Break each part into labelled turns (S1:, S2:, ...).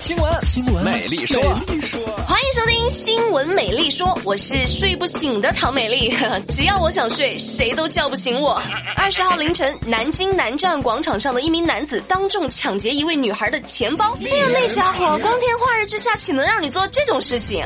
S1: 新闻新闻美丽说，
S2: 欢迎收听《新闻美丽说》，我是睡不醒的唐美丽。只要我想睡，谁都叫不醒我。二十号凌晨，南京南站广场上的一名男子当众抢劫一位女孩的钱包。哎呀，那家伙光天化日之下，岂能让你做这种事情？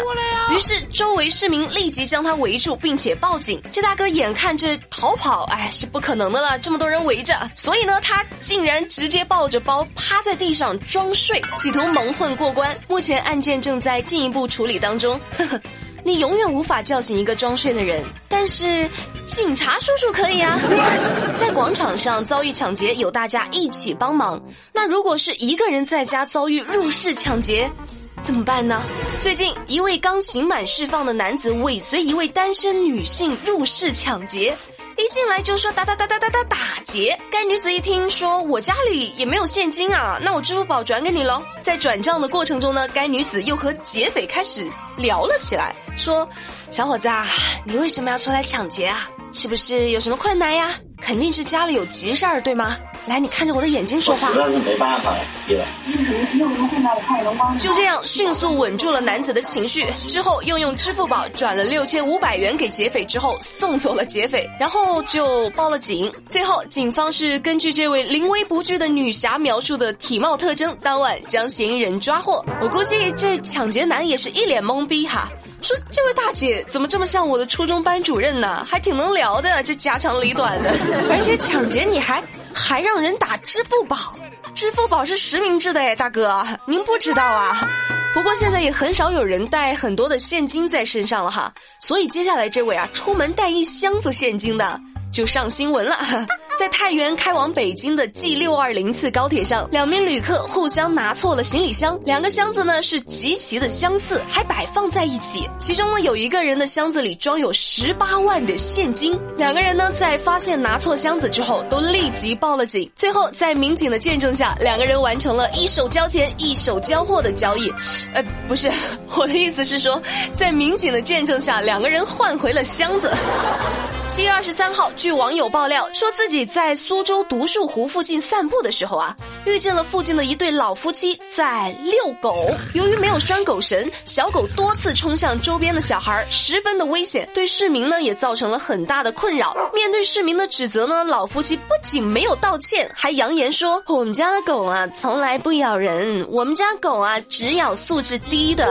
S2: 于是周围市民立即将他围住，并且报警。这大哥眼看着逃跑，哎，是不可能的了，这么多人围着，所以呢，他竟然直接抱着包趴在地上装睡，企图蒙混。过关，目前案件正在进一步处理当中。呵呵，你永远无法叫醒一个装睡的人，但是警察叔叔可以啊。在广场上遭遇抢劫，有大家一起帮忙。那如果是一个人在家遭遇入室抢劫，怎么办呢？最近一位刚刑满释放的男子尾随一位单身女性入室抢劫。一进来就说打打打打打打打劫，该女子一听说我家里也没有现金啊，那我支付宝转给你喽。在转账的过程中呢，该女子又和劫匪开始聊了起来，说：“小伙子啊，你为什么要出来抢劫啊？是不是有什么困难呀？肯定是家里有急事儿，对吗？”来，你看着我的眼睛说话。
S3: 实在是没办法，对吧？
S2: 就这样迅速稳住了男子的情绪，之后又用支付宝转了六千五百元给劫匪，之后送走了劫匪，然后就报了警。最后，警方是根据这位临危不惧的女侠描述的体貌特征，当晚将嫌疑人抓获。我估计这抢劫男也是一脸懵逼哈。说这位大姐怎么这么像我的初中班主任呢？还挺能聊的，这家长里短的，而且抢劫你还还让人打支付宝，支付宝是实名制的哎，大哥。您不知道啊？不过现在也很少有人带很多的现金在身上了哈，所以接下来这位啊，出门带一箱子现金的就上新闻了。在太原开往北京的 G 六二零次高铁上，两名旅客互相拿错了行李箱，两个箱子呢是极其的相似，还摆放在一起。其中呢有一个人的箱子里装有十八万的现金，两个人呢在发现拿错箱子之后，都立即报了警。最后在民警的见证下，两个人完成了一手交钱一手交货的交易。呃，不是，我的意思是说，在民警的见证下，两个人换回了箱子。七月二十三号，据网友爆料，说自己在苏州独墅湖附近散步的时候啊，遇见了附近的一对老夫妻在遛狗。由于没有拴狗绳，小狗多次冲向周边的小孩，十分的危险，对市民呢也造成了很大的困扰。面对市民的指责呢，老夫妻不仅没有道歉，还扬言说：“我们家的狗啊，从来不咬人，我们家狗啊，只咬素质低的。”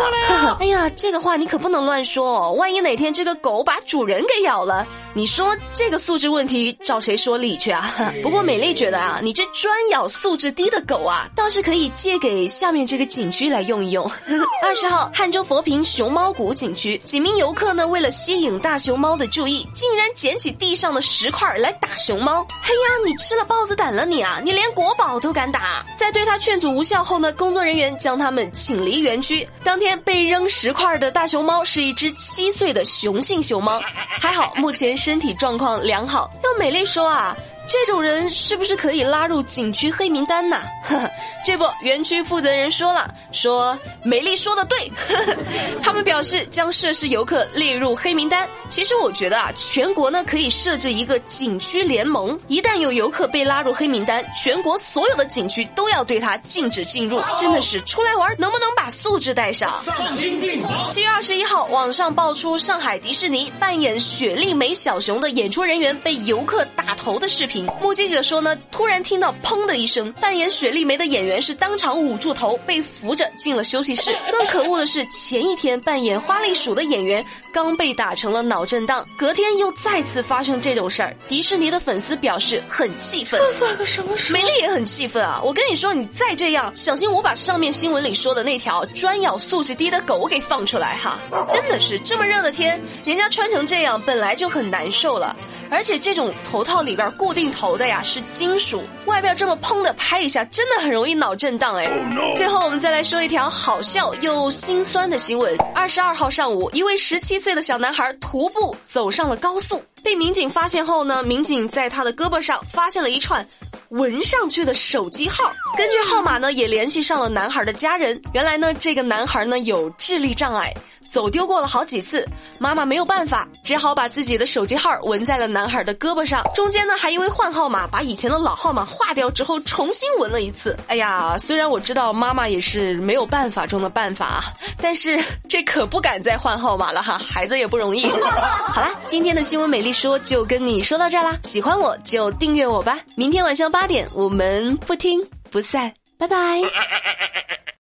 S2: 哎呀，这个话你可不能乱说哦，万一哪天这个狗把主人给咬了，你。说这个素质问题找谁说理去啊？不过美丽觉得啊，你这专咬素质低的狗啊，倒是可以借给下面这个景区来用一用。二十号，汉州佛坪熊猫谷景区几名游客呢，为了吸引大熊猫的注意，竟然捡起地上的石块来打熊猫。嘿呀，你吃了豹子胆了你啊！你连国宝都敢打！在对他劝阻无效后呢，工作人员将他们请离园区。当天被扔石块的大熊猫是一只七岁的雄性熊猫，还好目前身。体状况良好，要美丽说啊。这种人是不是可以拉入景区黑名单呢？这不，园区负责人说了，说美丽说的对，他们表示将涉事游客列入黑名单。其实我觉得啊，全国呢可以设置一个景区联盟，一旦有游客被拉入黑名单，全国所有的景区都要对他禁止进入。真的是出来玩能不能把素质带上？丧心病狂七月二十一号，网上爆出上海迪士尼扮演雪莉梅小熊的演出人员被游客打头的视频。目击者说呢，突然听到砰的一声，扮演雪莉梅的演员是当场捂住头，被扶着进了休息室。更可恶的是，前一天扮演花栗鼠的演员刚被打成了脑震荡，隔天又再次发生这种事儿。迪士尼的粉丝表示很气愤，
S1: 这算个什么事？
S2: 美丽也很气愤啊！我跟你说，你再这样，小心我把上面新闻里说的那条专咬素质低的狗给放出来哈！真的是这么热的天，人家穿成这样本来就很难受了。而且这种头套里边固定头的呀是金属，外边这么砰的拍一下，真的很容易脑震荡哎。最后我们再来说一条好笑又心酸的新闻：二十二号上午，一位十七岁的小男孩徒步走上了高速，被民警发现后呢，民警在他的胳膊上发现了一串纹上去的手机号，根据号码呢也联系上了男孩的家人。原来呢，这个男孩呢有智力障碍。走丢过了好几次，妈妈没有办法，只好把自己的手机号纹在了男孩的胳膊上。中间呢，还因为换号码，把以前的老号码划掉之后，重新纹了一次。哎呀，虽然我知道妈妈也是没有办法中的办法，但是这可不敢再换号码了哈，孩子也不容易。好啦，今天的新闻美丽说就跟你说到这儿啦，喜欢我就订阅我吧。明天晚上八点，我们不听不散，拜拜。